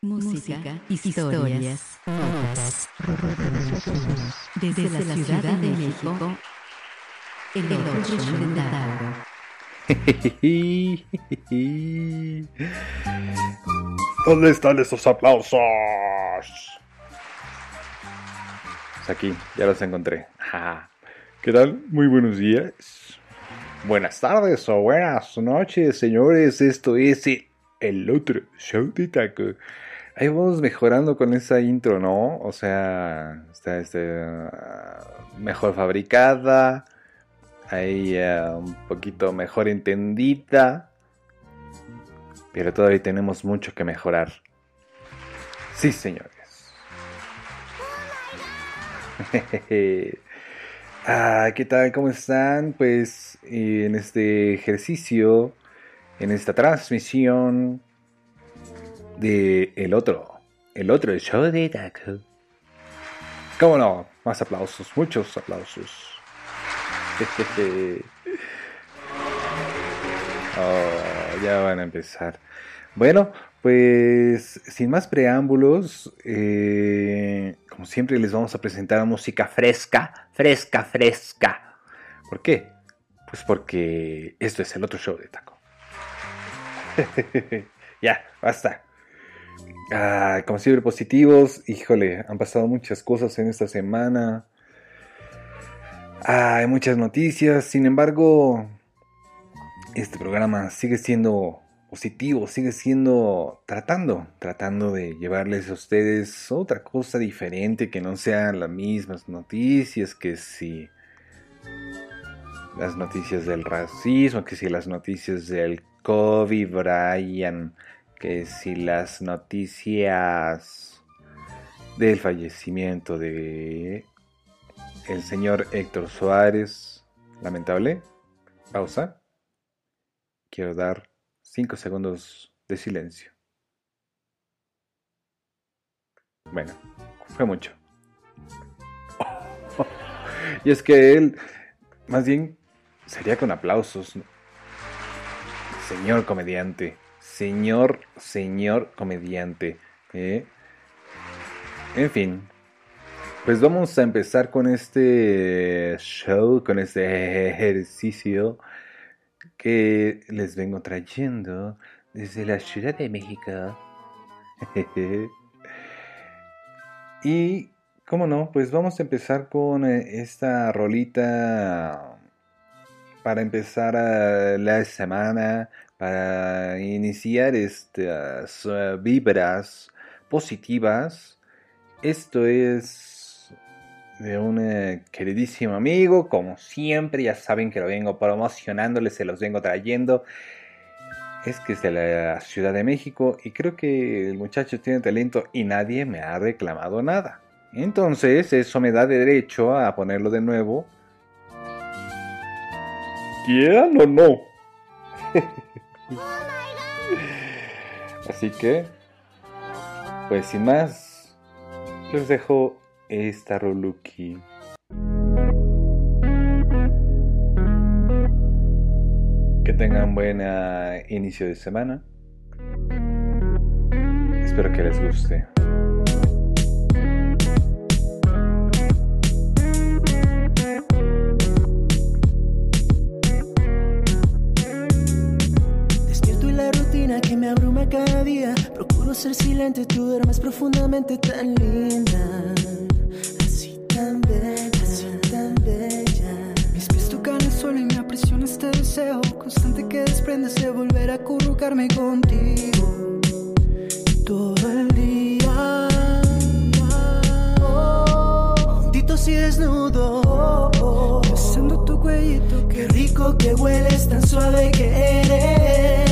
música, historias, notas. Desde, la, Ciudad, de México, el otro ¿Dónde están esos aplausos? Pues aquí, ya los encontré. ¿Qué tal? Muy buenos días. Buenas tardes o buenas noches, señores. Esto es el otro show de taco. Ahí vamos mejorando con esa intro, ¿no? O sea, está este, mejor fabricada, ahí uh, un poquito mejor entendida, pero todavía tenemos mucho que mejorar. Sí, señores. ah, ¿Qué tal? ¿Cómo están? Pues en este ejercicio, en esta transmisión, de el otro, el otro show de Taco. ¿Cómo no? Más aplausos, muchos aplausos. oh, ya van a empezar. Bueno, pues sin más preámbulos, eh, como siempre les vamos a presentar música fresca, fresca, fresca. ¿Por qué? Pues porque esto es el otro show de Taco. ya, basta. Como siempre, positivos. Híjole, han pasado muchas cosas en esta semana. hay muchas noticias. Sin embargo, este programa sigue siendo positivo, sigue siendo tratando, tratando de llevarles a ustedes otra cosa diferente que no sean las mismas noticias, que si las noticias del racismo, que si las noticias del COVID, Brian que si las noticias del fallecimiento de el señor Héctor Suárez, lamentable, pausa, quiero dar cinco segundos de silencio. Bueno, fue mucho. y es que él, más bien, sería con aplausos. Señor comediante señor, señor comediante. ¿eh? En fin, pues vamos a empezar con este show, con este ejercicio que les vengo trayendo desde la Ciudad de México. y, ¿cómo no? Pues vamos a empezar con eh, esta rolita para empezar la semana para iniciar estas vibras positivas. Esto es de un eh, queridísimo amigo, como siempre, ya saben que lo vengo promocionándoles, se los vengo trayendo. Es que es de la Ciudad de México y creo que el muchacho tiene talento y nadie me ha reclamado nada. Entonces eso me da derecho a ponerlo de nuevo. ¿Quieran o no? Así que, pues sin más, les dejo esta Roluki. Que tengan buen inicio de semana. Espero que les guste. Cada día. Procuro ser silente, tú duermes profundamente tan linda. Así tan bella, así tan bella. Mis pies tocan el suelo y me aprisiona este deseo constante que desprendes de volver a acurrucarme contigo. Todo el día. juntitos y desnudo. Besando tu cuellito, qué rico que hueles, tan suave que eres.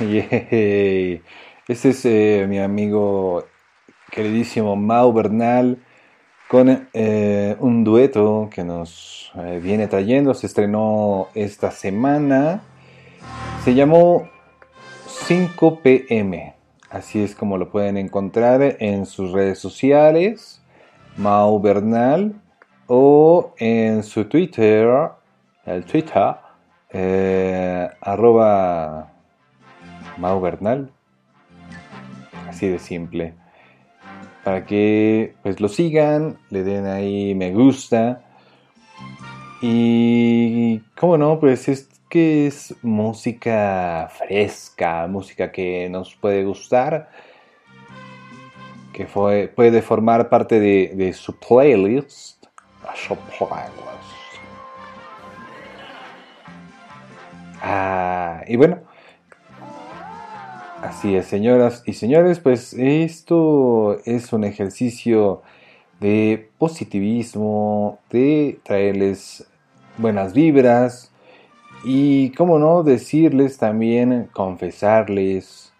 Yay. Este es eh, mi amigo queridísimo Mau Bernal con eh, un dueto que nos eh, viene trayendo. Se estrenó esta semana. Se llamó 5 pm. Así es como lo pueden encontrar en sus redes sociales. Mau Bernal. O en su Twitter. El Twitter. arroba Mau Bernal. Así de simple. Para que pues lo sigan, le den ahí me gusta. Y cómo no, pues es que es música fresca, música que nos puede gustar, que fue, puede formar parte de, de su playlist. Ah, y bueno, Así es, señoras y señores, pues esto es un ejercicio de positivismo, de traerles buenas vibras y, cómo no, decirles también, confesarles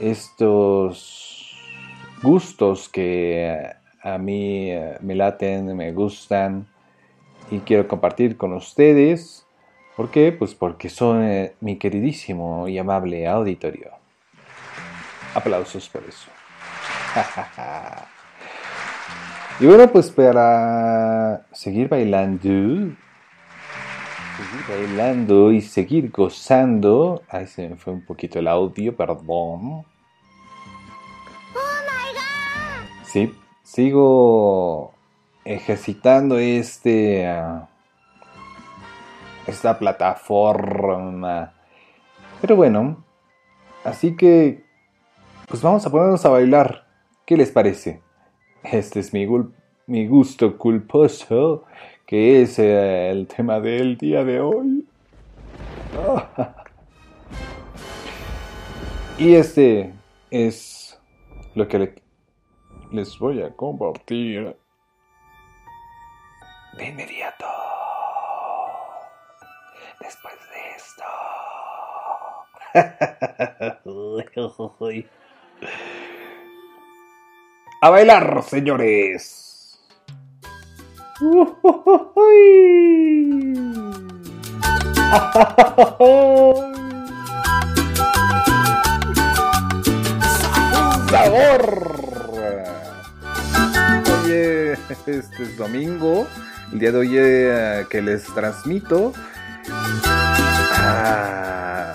estos gustos que a mí eh, me laten, me gustan y quiero compartir con ustedes. ¿Por qué? Pues porque son eh, mi queridísimo y amable auditorio. Aplausos por eso. y bueno, pues para seguir bailando, seguir bailando y seguir gozando. Ay, se me fue un poquito el audio, perdón. Sí, sigo ejercitando este. ah, esta plataforma. Pero bueno, así que pues vamos a ponernos a bailar. ¿Qué les parece? Este es mi, mi gusto culposo, que es eh, el tema del día de hoy. Y este es lo que le- les voy a compartir de inmediato. Después de esto. A bailar, señores. ¡Sabor! Oye, este es domingo, el día de hoy eh, que les transmito. Ah,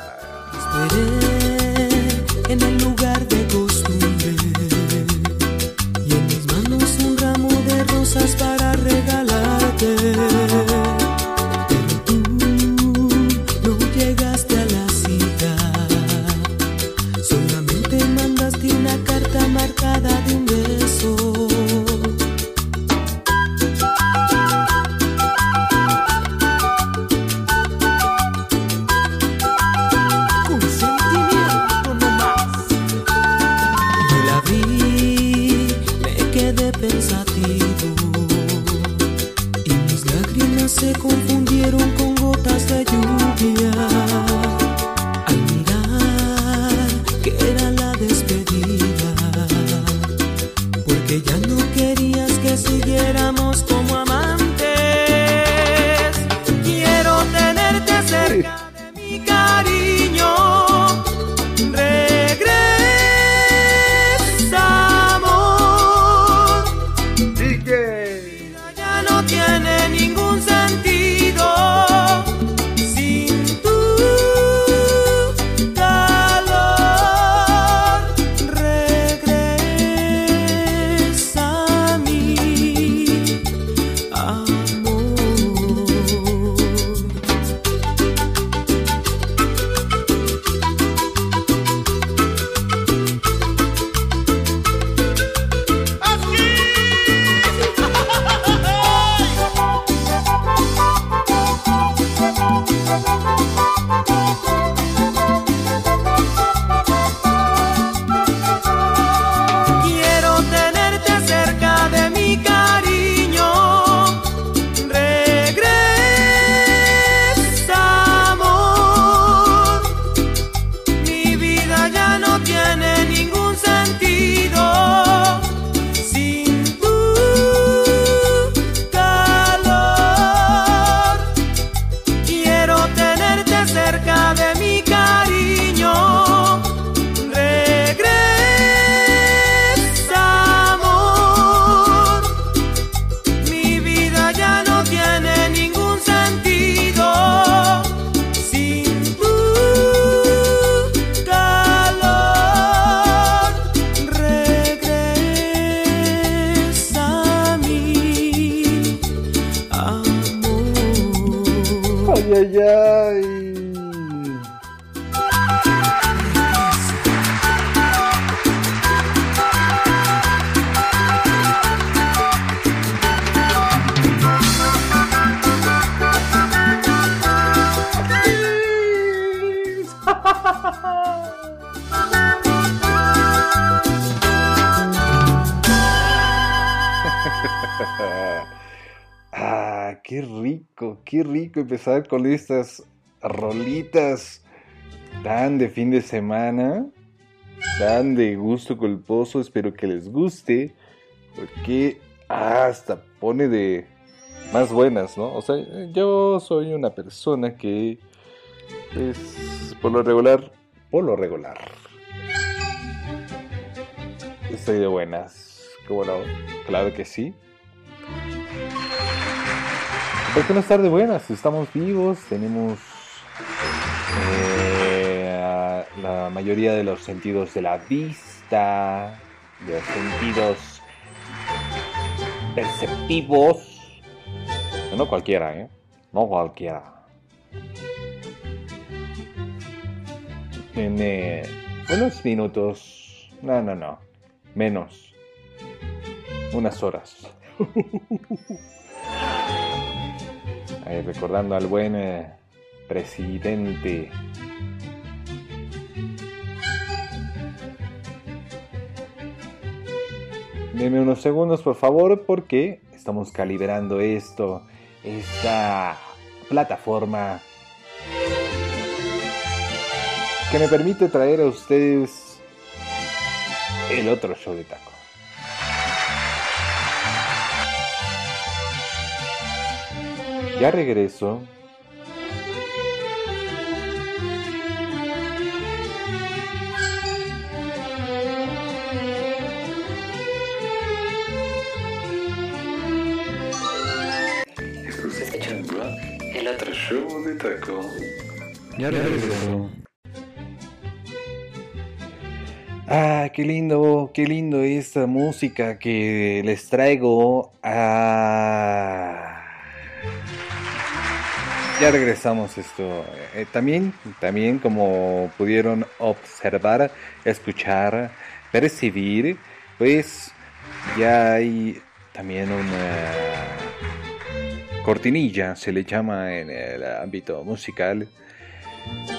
con estas rolitas tan de fin de semana, tan de gusto culposo. Espero que les guste, porque hasta pone de más buenas, ¿no? O sea, yo soy una persona que, pues, por lo regular, por lo regular, estoy de buenas. ¿Cómo no? Claro que sí. ¿Por qué no estar de buenas? Estamos vivos, tenemos eh, la mayoría de los sentidos de la vista, de los sentidos perceptivos. No cualquiera, ¿eh? No cualquiera. En eh, unos minutos, no, no, no, menos, unas horas. Ahí, recordando al buen eh, presidente. Deme unos segundos, por favor, porque estamos calibrando esto, esta plataforma que me permite traer a ustedes el otro show de taco. Ya regreso. El otro show de taco. Ya regreso. Ah, qué lindo, qué lindo esta música que les traigo. Ah, ya regresamos esto. Eh, también, también como pudieron observar, escuchar, percibir, pues ya hay también una cortinilla, se le llama en el ámbito musical,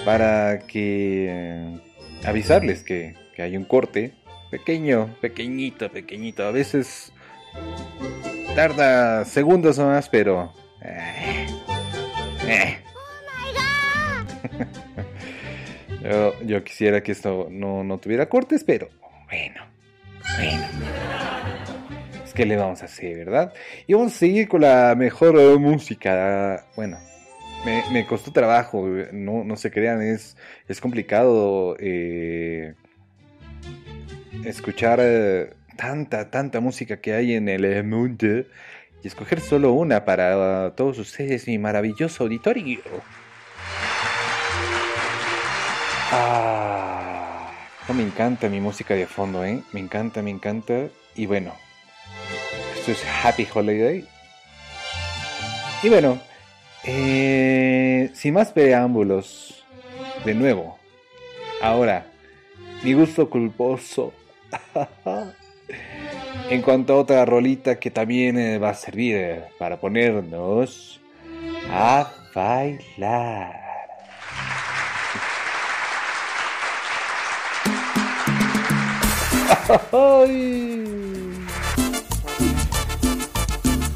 para que eh, avisarles que, que hay un corte pequeño, pequeñito, pequeñito. A veces tarda segundos más, pero... eh, eh. yo, quisiera que esto no, no tuviera cortes, pero bueno, bueno. Es que le vamos a hacer, ¿verdad? Y vamos a seguir con la mejor música. Bueno, me, me costó trabajo, no, no se crean, es, es complicado eh, escuchar eh, tanta, tanta música que hay en el mundo y escoger solo una para todos ustedes, mi maravilloso auditorio. Ah, me encanta mi música de fondo, ¿eh? Me encanta, me encanta. Y bueno, esto es Happy Holiday. Y bueno, eh, sin más preámbulos, de nuevo, ahora, mi gusto culposo. en cuanto a otra rolita que también eh, va a servir eh, para ponernos a bailar.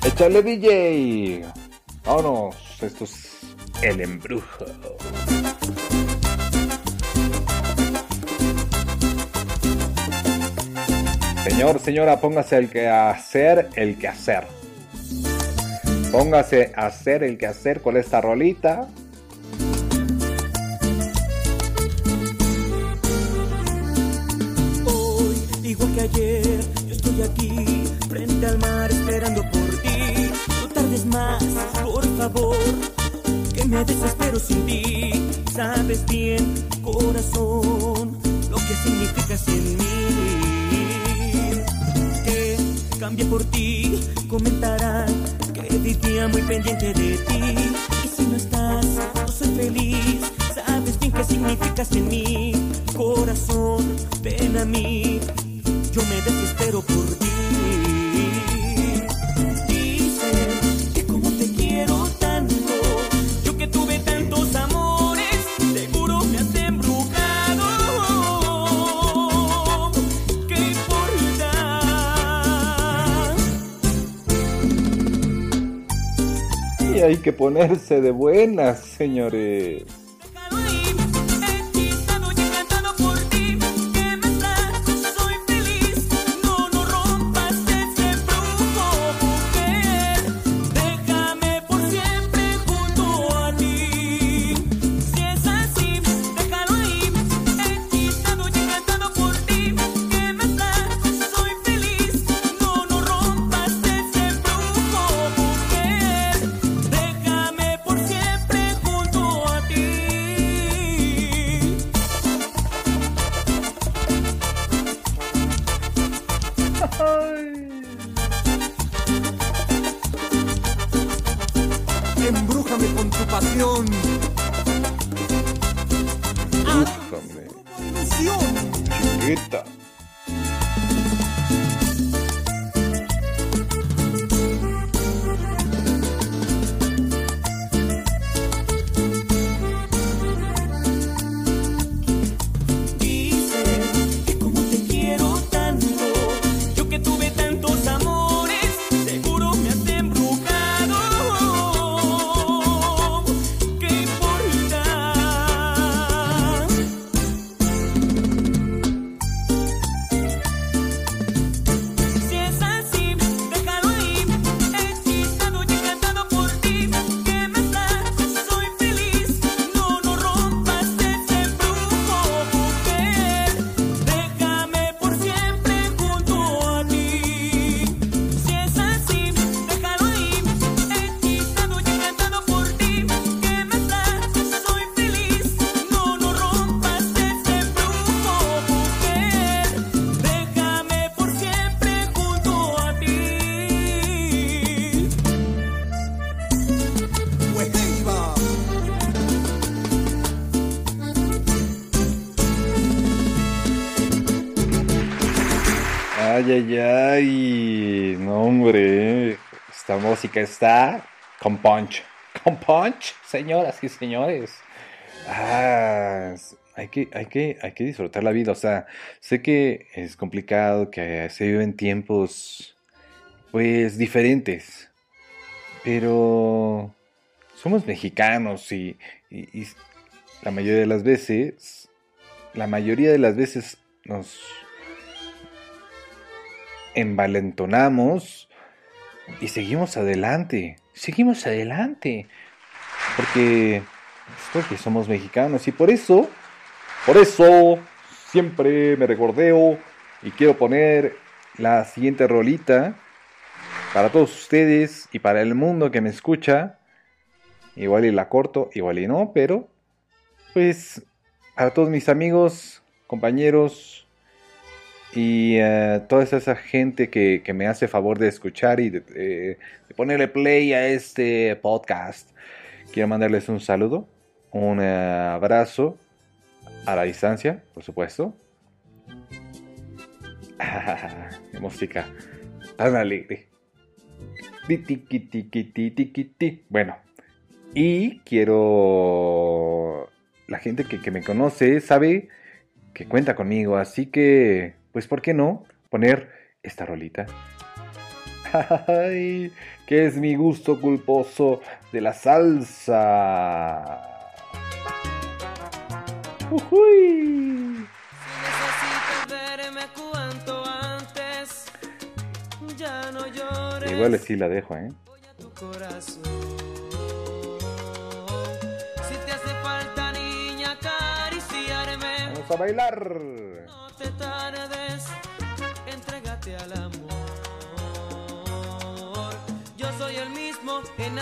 ¡Échale DJ! Vámonos, esto es el embrujo. Señor, señora, póngase el que hacer, el que hacer. Póngase a hacer el que hacer con esta rolita. Hoy, igual que ayer, yo estoy aquí, frente al mar, esperando por ti. No tardes más, por favor, que me desespero sin ti. Sabes bien, corazón, lo que significas en mí. Que cambie por ti, comentarán que vivía muy pendiente de ti. Y si no estás, no soy feliz. Sabes bien qué significas en mí, corazón, ven a mí. Yo me desespero por ti. Hay que ponerse de buenas, señores. Con Ay, ay, ay. No, hombre. Esta música está con punch. Con punch, señoras y señores. Ah, hay que, hay que, hay que disfrutar la vida. O sea, sé que es complicado, que se viven tiempos, pues, diferentes. Pero somos mexicanos y- y la mayoría de las veces, la mayoría de las veces nos envalentonamos y seguimos adelante. Seguimos adelante. Porque, porque somos mexicanos y por eso, por eso siempre me recordeo y quiero poner la siguiente rolita para todos ustedes y para el mundo que me escucha. Igual y la corto, igual y no, pero pues para todos mis amigos, compañeros, y eh, toda esa gente que, que me hace favor de escuchar y de, eh, ponerle play a este podcast. Quiero mandarles un saludo, un eh, abrazo a la distancia, por supuesto. Qué música tan alegre. Bueno, y quiero... La gente que me conoce sabe que cuenta conmigo, así que, pues, ¿por qué no poner esta rolita? Ay, que es mi gusto culposo de la salsa. Ujuy. Necesito verme cuanto antes. Ya no llores. Igual sí la dejo, ¿eh? Voy a tu corazón. Si te hace falta, niña, acariciarme. Vamos a bailar.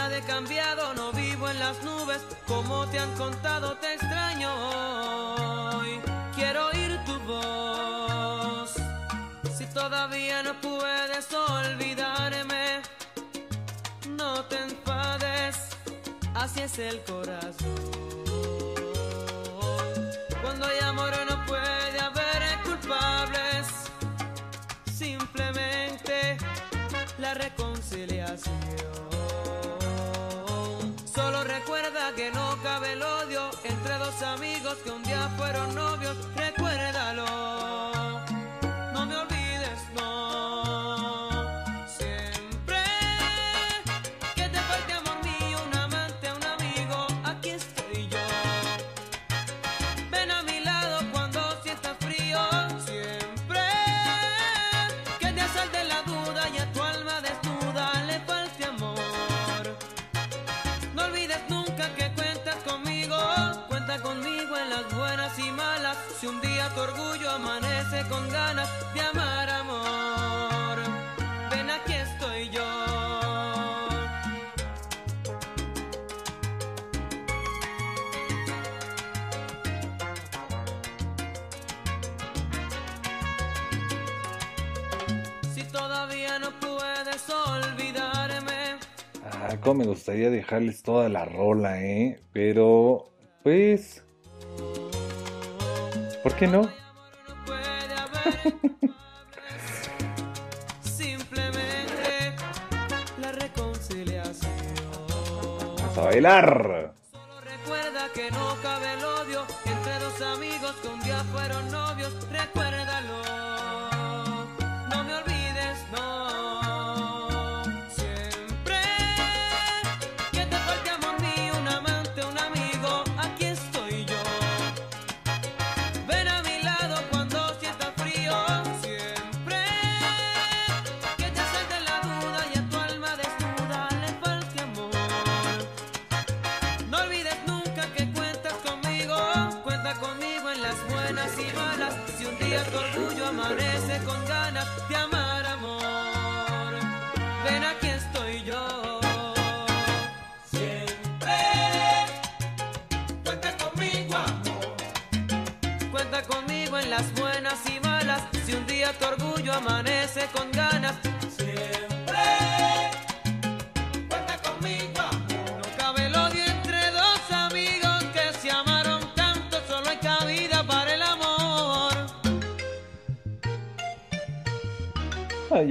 Nada cambiado, no vivo en las nubes. Como te han contado, te extraño. Quiero oír tu voz. Si todavía no puedes olvidarme, no te enfades, así es el corazón. Cuando hay amor no puede haber culpables, simplemente la reconciliación. Recuerda que no cabe el odio entre dos amigos que un día fueron novios. Recuérdalo, Cómo me gustaría dejarles toda la rola, ¿eh? Pero, pues... ¿Por qué no? Simplemente la reconciliación. Vamos a bailar.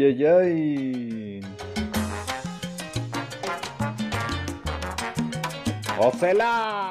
Ay, ay. ¡Ocela!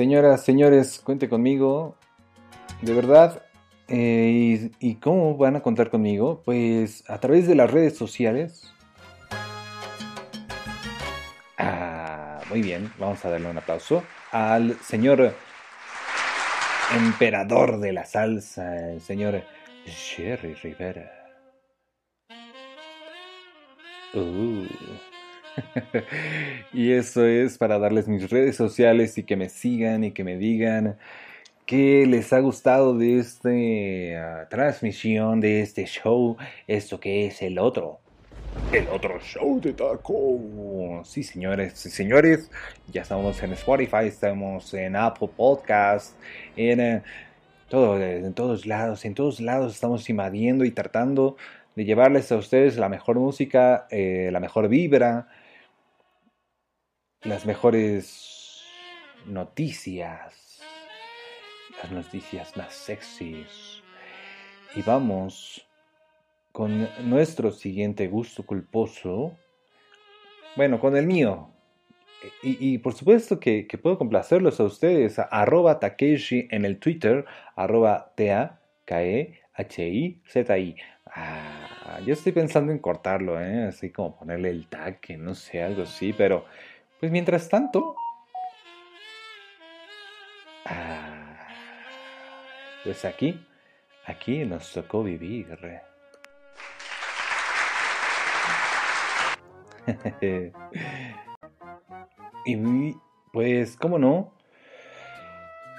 Señoras, señores, cuente conmigo. De verdad. eh, y, ¿Y cómo van a contar conmigo? Pues a través de las redes sociales. Ah, muy bien, vamos a darle un aplauso al señor emperador de la salsa, el señor Jerry Rivera. Uh. y eso es para darles mis redes sociales y que me sigan y que me digan qué les ha gustado de esta transmisión, de este show, esto que es el otro. El otro show de taco. Sí, señores, sí, señores. Ya estamos en Spotify, estamos en Apple Podcast, en, eh, en todos lados. En todos lados estamos invadiendo y tratando de llevarles a ustedes la mejor música, eh, la mejor vibra, las mejores noticias, las noticias más sexys. Y vamos con nuestro siguiente gusto culposo. Bueno, con el mío. Y, por supuesto que, puedo complacerlos a ustedes. a arroba Takeshi en el Twitter. Arroba T-A-K-E-H-I-Z-I. Ah, yo estoy pensando en cortarlo, ¿eh? Así como ponerle el tag, que no sé, algo así. Pero, pues mientras tanto... Ah, pues aquí, aquí nos tocó vivir. y pues, ¿cómo no?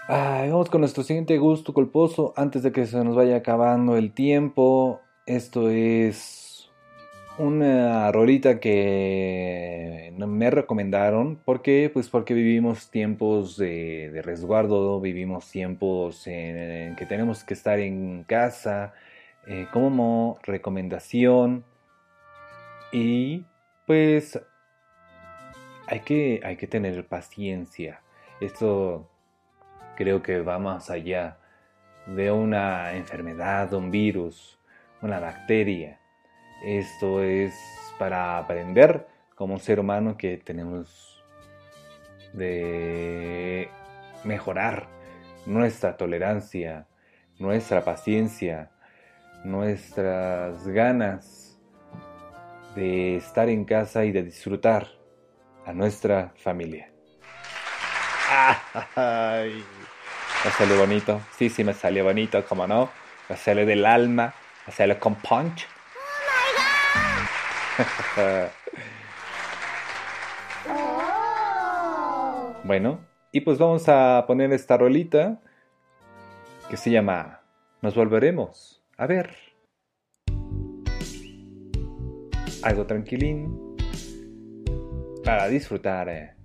Vamos con nuestro siguiente gusto culposo antes de que se nos vaya acabando el tiempo. Esto es una rolita que me recomendaron. ¿Por qué? Pues porque vivimos tiempos de, resguardo, vivimos tiempos en, en que tenemos que estar en casa eh, como recomendación. Y pues hay que, hay que tener paciencia. Esto creo que va más allá de una enfermedad, un virus, una bacteria. Esto es para aprender como ser humano que tenemos de mejorar nuestra tolerancia, nuestra paciencia, nuestras ganas de estar en casa y de disfrutar a nuestra familia. Ay, me salió bonito. Sí, sí, me salió bonito, como no. Me sale del alma, me sale con punch. bueno, y pues vamos a poner esta rolita que se llama Nos volveremos a ver. Algo tranquilín para disfrutar eh,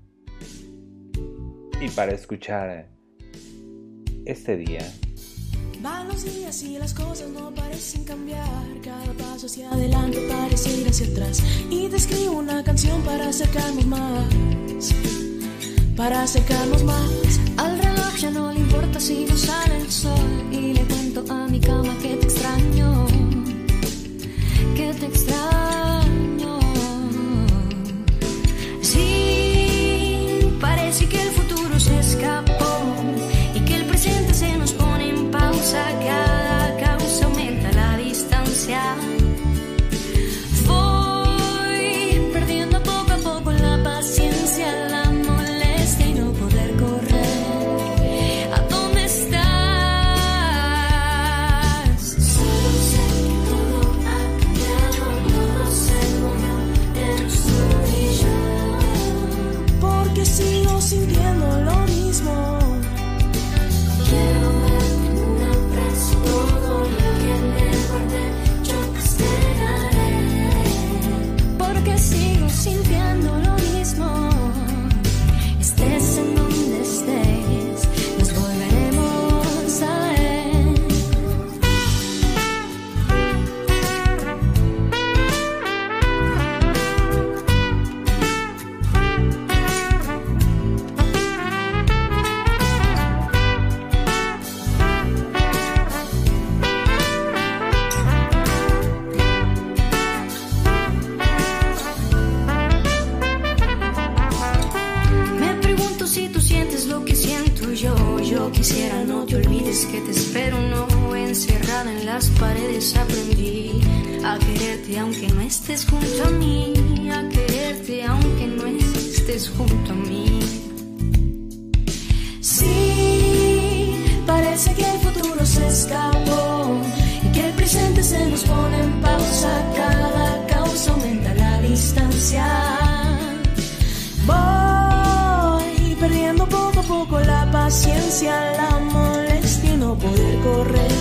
y para escuchar eh, este día. Van los días y las cosas no parecen cambiar. Cada paso hacia adelante parece ir hacia atrás. Y te escribo una canción para acercarnos más. Para acercarnos más. Al reloj ya no le importa si no sale el sol y le cuento a mi cama que te extraño, que te extraño. Paciencia, la molestia y no poder correr.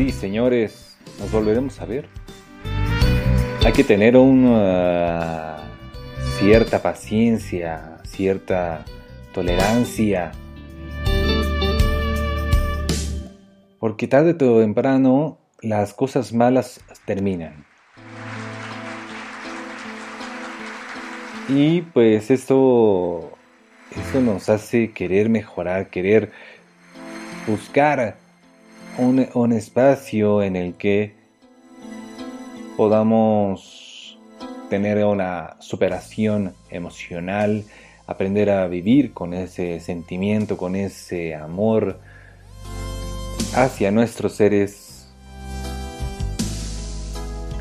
Sí, señores, nos volveremos a ver. Hay que tener una cierta paciencia, cierta tolerancia. Porque tarde o temprano las cosas malas terminan. Y pues esto, esto nos hace querer mejorar, querer buscar un, espacio en el que podamos tener una superación emocional, aprender a vivir con ese sentimiento, con ese amor hacia nuestros seres.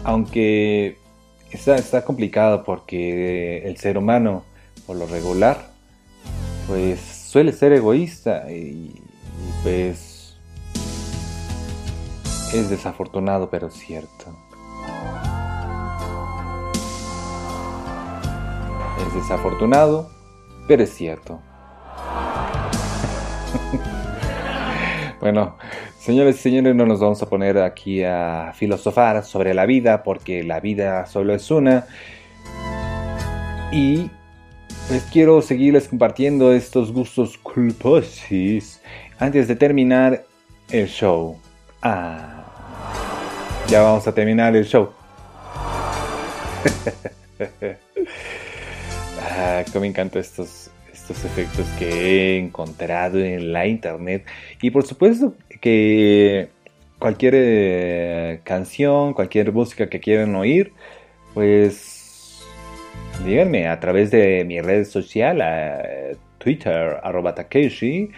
Aunque está, está complicado porque el ser humano, por lo regular, pues suele ser egoísta y, y pues es desafortunado pero cierto. Es desafortunado, pero es cierto. bueno, señores y señores, no nos vamos a poner aquí a filosofar sobre la vida, porque la vida solo es una. Y pues quiero seguirles compartiendo estos gustos culposos antes de terminar el show. Ah, ya vamos a terminar el show. Ah, cómo me encantan estos, estos efectos que he encontrado en la internet. Y por supuesto que cualquier eh, canción, cualquier música que quieran oír, pues díganme a través de mi red social, a Twitter, arroba Takeshi,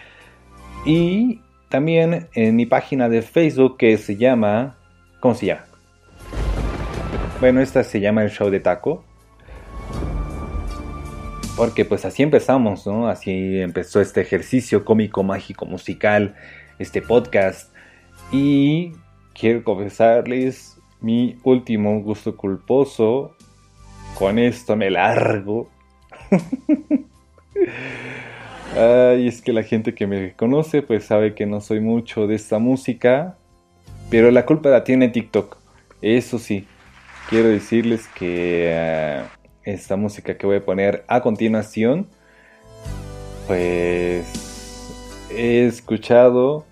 y también en mi página de Facebook que se llama... ¿Cómo se llama? Bueno, esta se llama El Show de Taco. Porque pues así empezamos, ¿no? Así empezó este ejercicio cómico, mágico, musical, este podcast. Y quiero confesarles mi último gusto culposo. Con esto me largo. Ay, es que la gente que me conoce pues sabe que no soy mucho de esta música. Pero la culpa la tiene TikTok. Eso sí, quiero decirles que... eh, esta música que voy a poner a continuación, pues he escuchado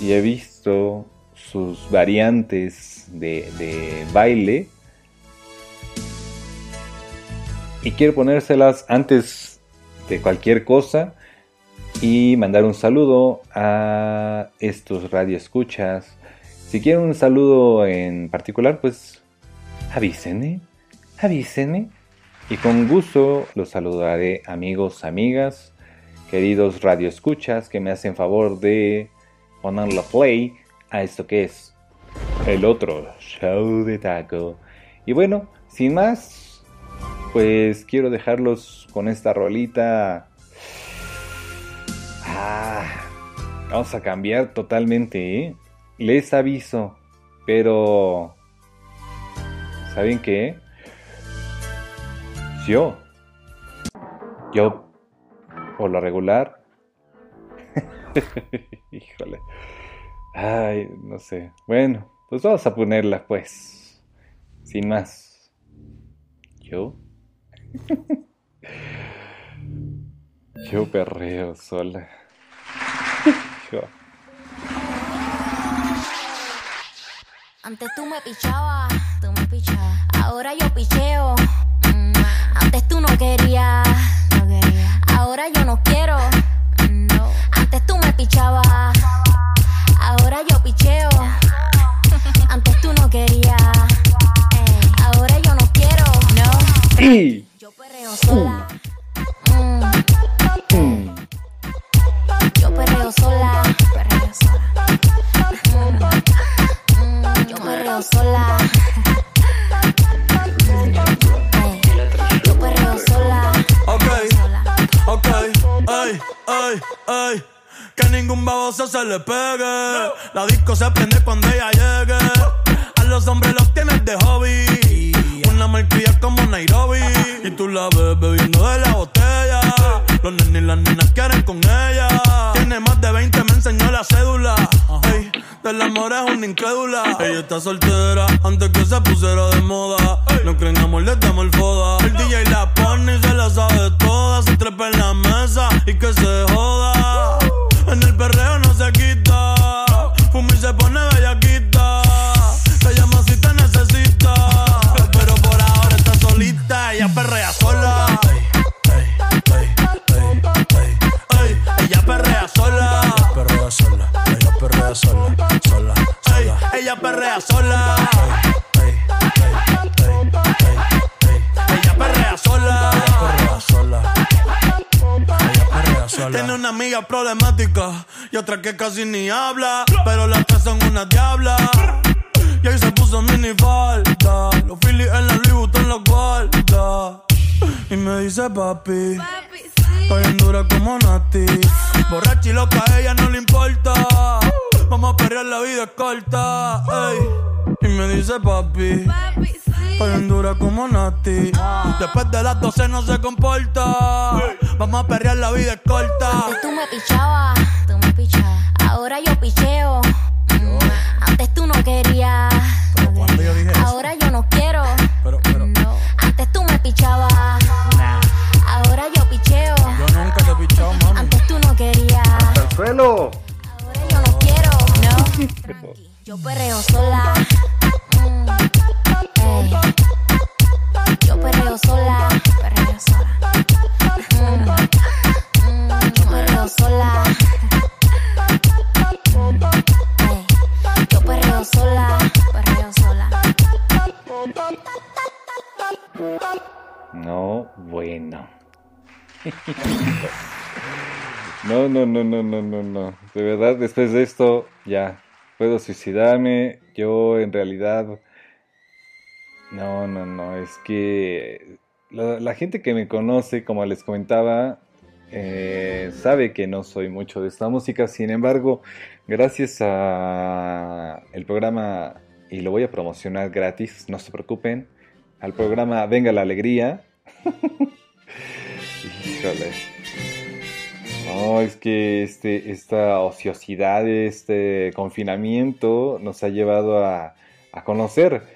y he visto sus variantes de, de baile y quiero ponérselas antes de cualquier cosa y mandar un saludo a estos radioescuchas. Si quieren un saludo en particular, pues avísenme, avísenme. Y con gusto los saludaré amigos, amigas, queridos radioescuchas que me hacen favor de ponerle play a esto que es el otro show de taco. Y bueno, sin más, pues quiero dejarlos con esta rolita. Ah, vamos a cambiar totalmente, ¿eh? Les aviso, pero ¿saben qué? Yo, yo, por lo regular, híjole, ay, no sé, bueno, pues vamos a ponerla pues, sin más, yo, yo perreo sola, yo. Antes tú me pichabas, tú me pichabas. Ahora yo picheo. Mm, Antes tú no querías, quería. Ahora yo no quiero. No. Antes tú me pichabas. Ahora yo picheo. Antes tú no querías. Ey, Ahora yo no quiero. No. Tiene una amiga problemática y otra que casi ni habla. Pero las tres son una diabla. Y ahí se puso mini falta. Los Phillies en la Louis Vuitton los guarda. Y me dice papi. Estoy en dura como Nati. Borracha y loca, a ella no le importa. Vamos a perrear, la vida es corta. ey. Y me dice papi. Estoy en dura como Nati. Después de las 12 no se comporta. Vamos a perrear, la vida es corta. Antes tú me pichabas, tú me pichabas. Ahora yo picheo. Mm, Antes tú no querías. Pero cuando yo dije eso, Ahora yo no quiero. pero, pero, No. Antes tú me pichabas. nah. Ahora yo picheo. Yo nunca te he pichado, mami. Antes tú no querías. ¡Al suelo! Ahora yo no quiero. No. Tranqui. Yo perreo sola. Sola. Sola. Mm, mm, yo. Mm. Yo sola. Sola. No, bueno. No, no, no, no, no, no, no. De verdad, después de esto, ya. Puedo suicidarme. Yo, en realidad. No, no, no. Es que. La, gente que me conoce, como les comentaba, eh, sabe que no soy mucho de esta música. Sin embargo, gracias a el programa, y lo voy a promocionar gratis, no se preocupen, al programa Venga la Alegría. Híjole. No, es que este, esta ociosidad, este confinamiento nos ha llevado a, a conocer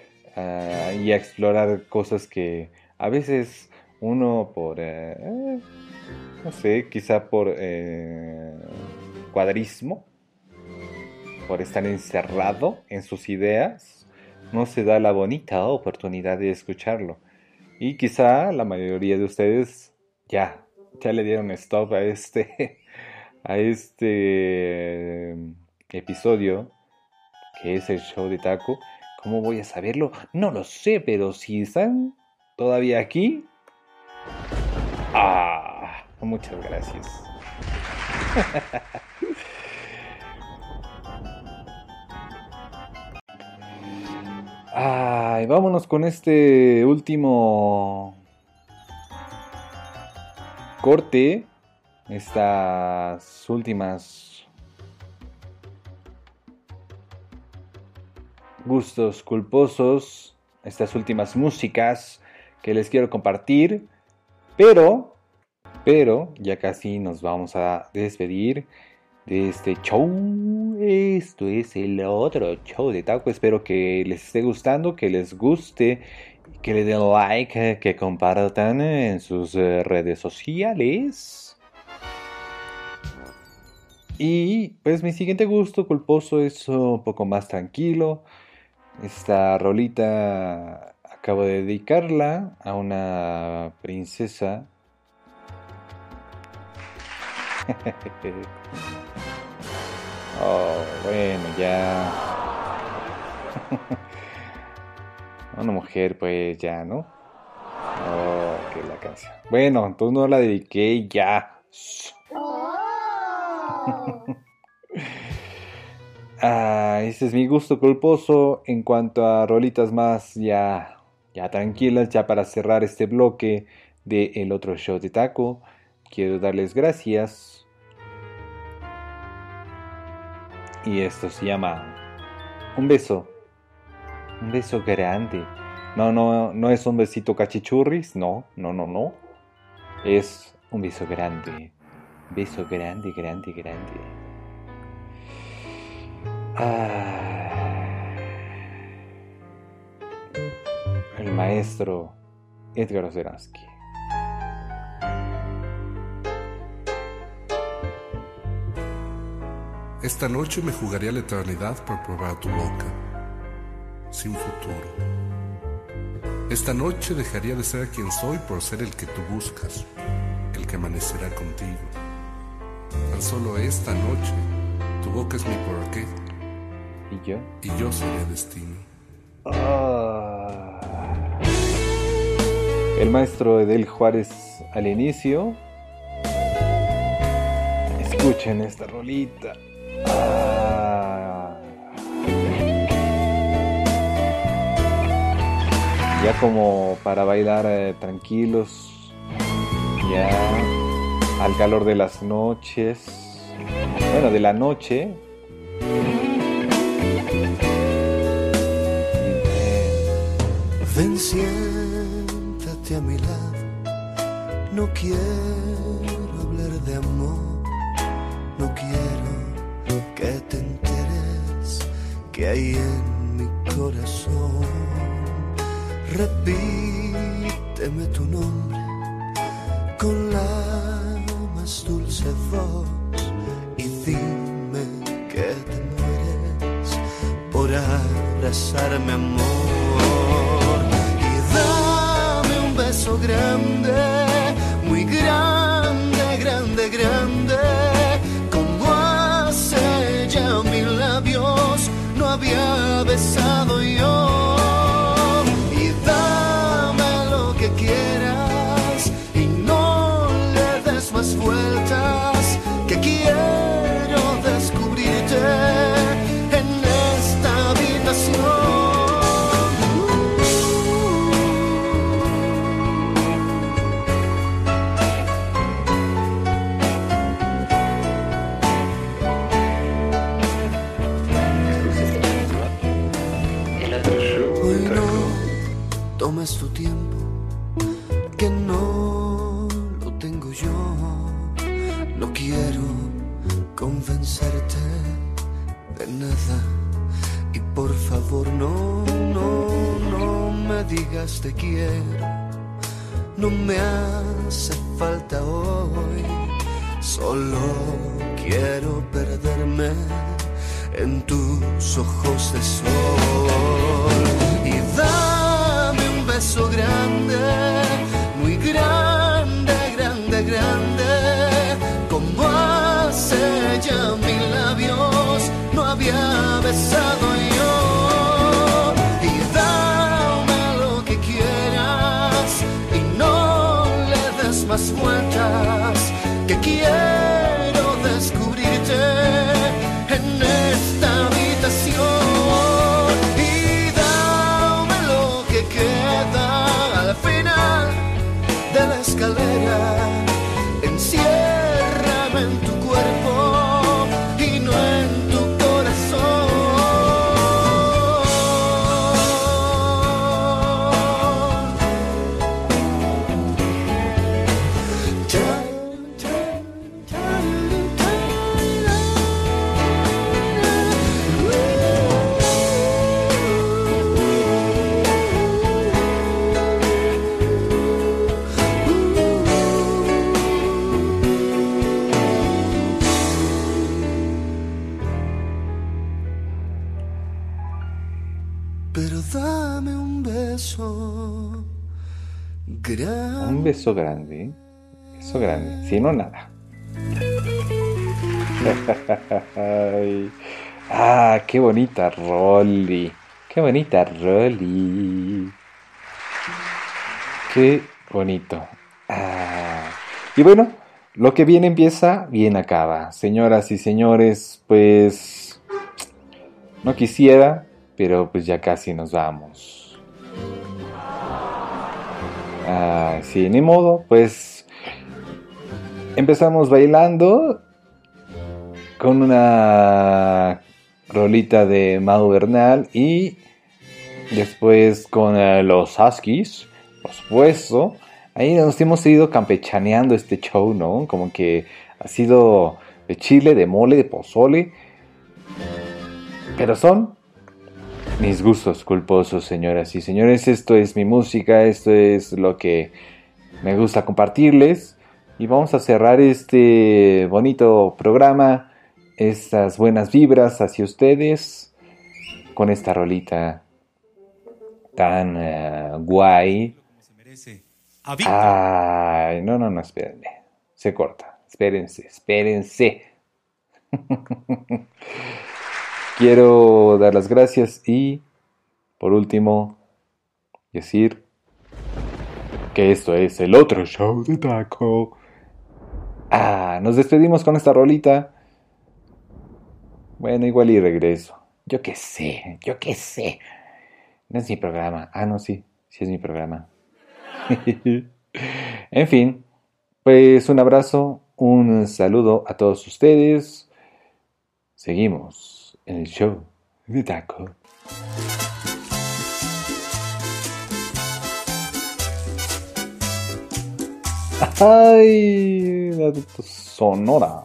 y a explorar cosas que a veces uno por, eh, eh, no sé, quizá por eh, cuadrismo, por estar encerrado en sus ideas, no se da la bonita oportunidad de escucharlo. Y quizá la mayoría de ustedes ya, ya le dieron stop a este, a este episodio que es el show de Taco. ¿Cómo voy a saberlo? No lo sé, pero si están todavía aquí. Ah, muchas gracias. Ay, vámonos con este último corte. Estas últimas gustos culposos. Estas últimas músicas que les quiero compartir. Pero, pero, ya casi nos vamos a despedir de este show. Esto es el otro show de Taco. Espero que les esté gustando, que les guste, que le den like, que compartan en sus eh, redes sociales. Y pues mi siguiente gusto culposo es un poco más tranquilo. Esta rolita acabo de dedicarla a una princesa. Oh, bueno, ya. Una mujer, pues ya, ¿no? Oh, que la canción. Bueno, entonces no la dediqué ya. Ah, ese es mi gusto culposo en cuanto a rolitas más ya, ya tranquilas, ya para cerrar este bloque de el otro show de taco. Quiero darles gracias. Y esto se llama un beso. Un beso grande. No, no, no es un besito cachichurris, no, no, no, no. Es un beso grande. Beso grande, grande, grande. Ah. El maestro Edgar Oceransky. Esta noche me jugaría la eternidad por probar tu boca, sin futuro. Esta noche dejaría de ser quien soy por ser el que tú buscas, el que amanecerá contigo. Tan solo esta noche, tu boca es mi porqué ¿Y yo? y yo seré destino. Ah. El maestro Edel Juárez al inicio. Escuchen esta rolita. Ah. Ya como para bailar eh, tranquilos. Ya al calor de las noches. Bueno, de la noche. Ven, siéntate a mi lado. No quiero hablar de amor. No quiero que te enteres que hay en mi corazón. Repíteme tu nombre con la más dulce voz y dime que te mueres por abrazarme amor beso grande, Tomes tu tiempo, que no lo tengo yo. No quiero convencerte de nada. Y por favor, no, no, no me digas te quiero. No me hace falta hoy. Solo quiero perderme en tus ojos de sol. Y un grande, muy grande, grande, grande. Como hace ya mil labios no había besado Un beso grande. ¿eh? Beso grande. Si no, nada. Ah, qué bonita Rolly. Qué bonita Rolly. Qué bonito. Ah. Y bueno, lo que bien empieza, bien acaba. Señoras y señores, pues no quisiera, pero pues ya casi nos vamos. Ah, sí, ni modo, pues empezamos bailando con una rolita de Mau Bernal y después con eh, los Huskies, por supuesto. Ahí nos hemos ido campechaneando este show, ¿no? Como que ha sido de chile, de mole, de pozole. Pero son mis gustos culposos, señoras y señores. Esto es mi música, esto es lo que me gusta compartirles. Y vamos a cerrar este bonito programa, estas buenas vibras hacia ustedes, con esta rolita tan eh, guay. Ay, no, no, no, espérenme. Se corta. Espérense, espérense. Quiero dar las gracias y, por último, decir que esto es el otro show de Taco. Ah, nos despedimos con esta rolita. Bueno, igual y regreso. Yo qué sé, yo qué sé. No es mi programa. Ah, no, sí, sí es mi programa. en fin, pues un abrazo, un saludo a todos ustedes. Seguimos en el show de Taco. Ay, la sonora.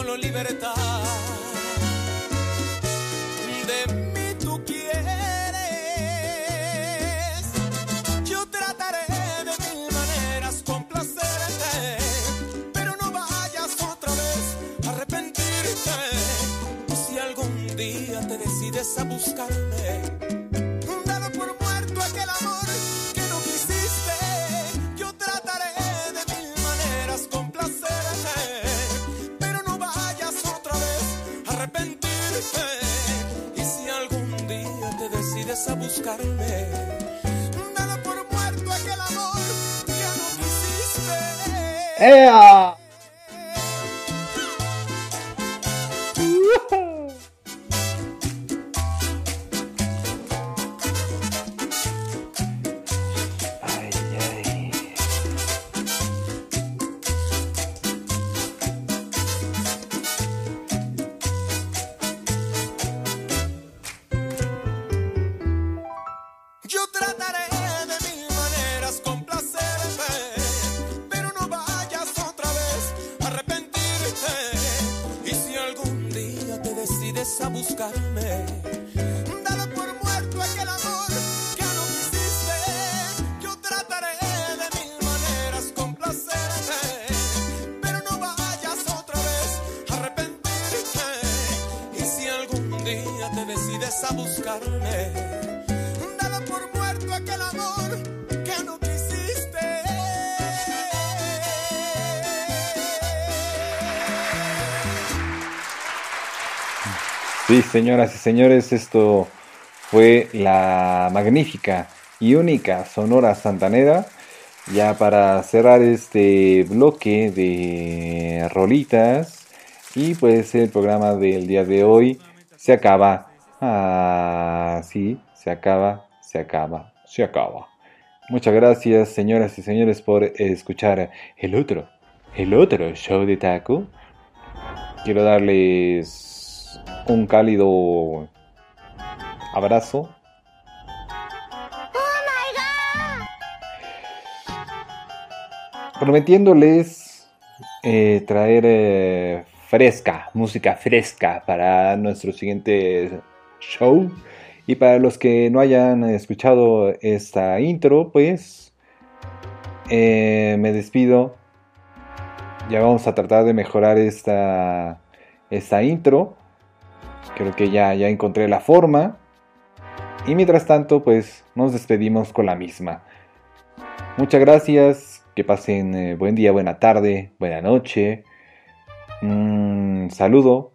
Solo libertad? ¡Ea! Ay, señoras y señores, esto fue la magnífica y única Sonora Santanera. Ya para cerrar este bloque de rolitas y pues el programa del día de hoy se acaba. Ah, sí, se acaba, se acaba, se acaba. Muchas gracias, señoras y señores, por escuchar el otro, el otro show de Taco. Quiero darles un cálido abrazo. Prometiéndoles eh, traer eh, fresca, música fresca para nuestro siguiente show. Y para los que no hayan escuchado esta intro, pues eh, me despido. Ya vamos a tratar de mejorar esta, esta intro. Creo que ya, ya encontré la forma. Y mientras tanto, pues nos despedimos con la misma. Muchas gracias. Que pasen eh, buen día, buena tarde, buena noche. Un saludo.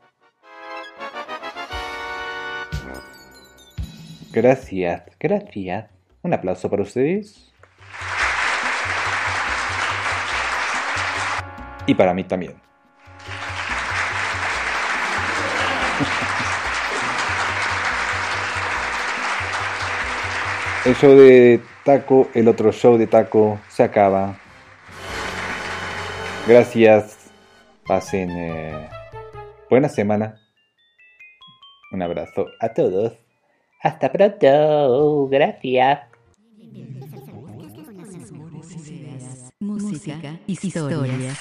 Gracias, gracias. Un aplauso para ustedes. Y para mí también. El show de Taco, el otro show de Taco se acaba. Gracias. Pasen eh, buena semana. Un abrazo a todos. Hasta pronto. Gracias. Música, historias.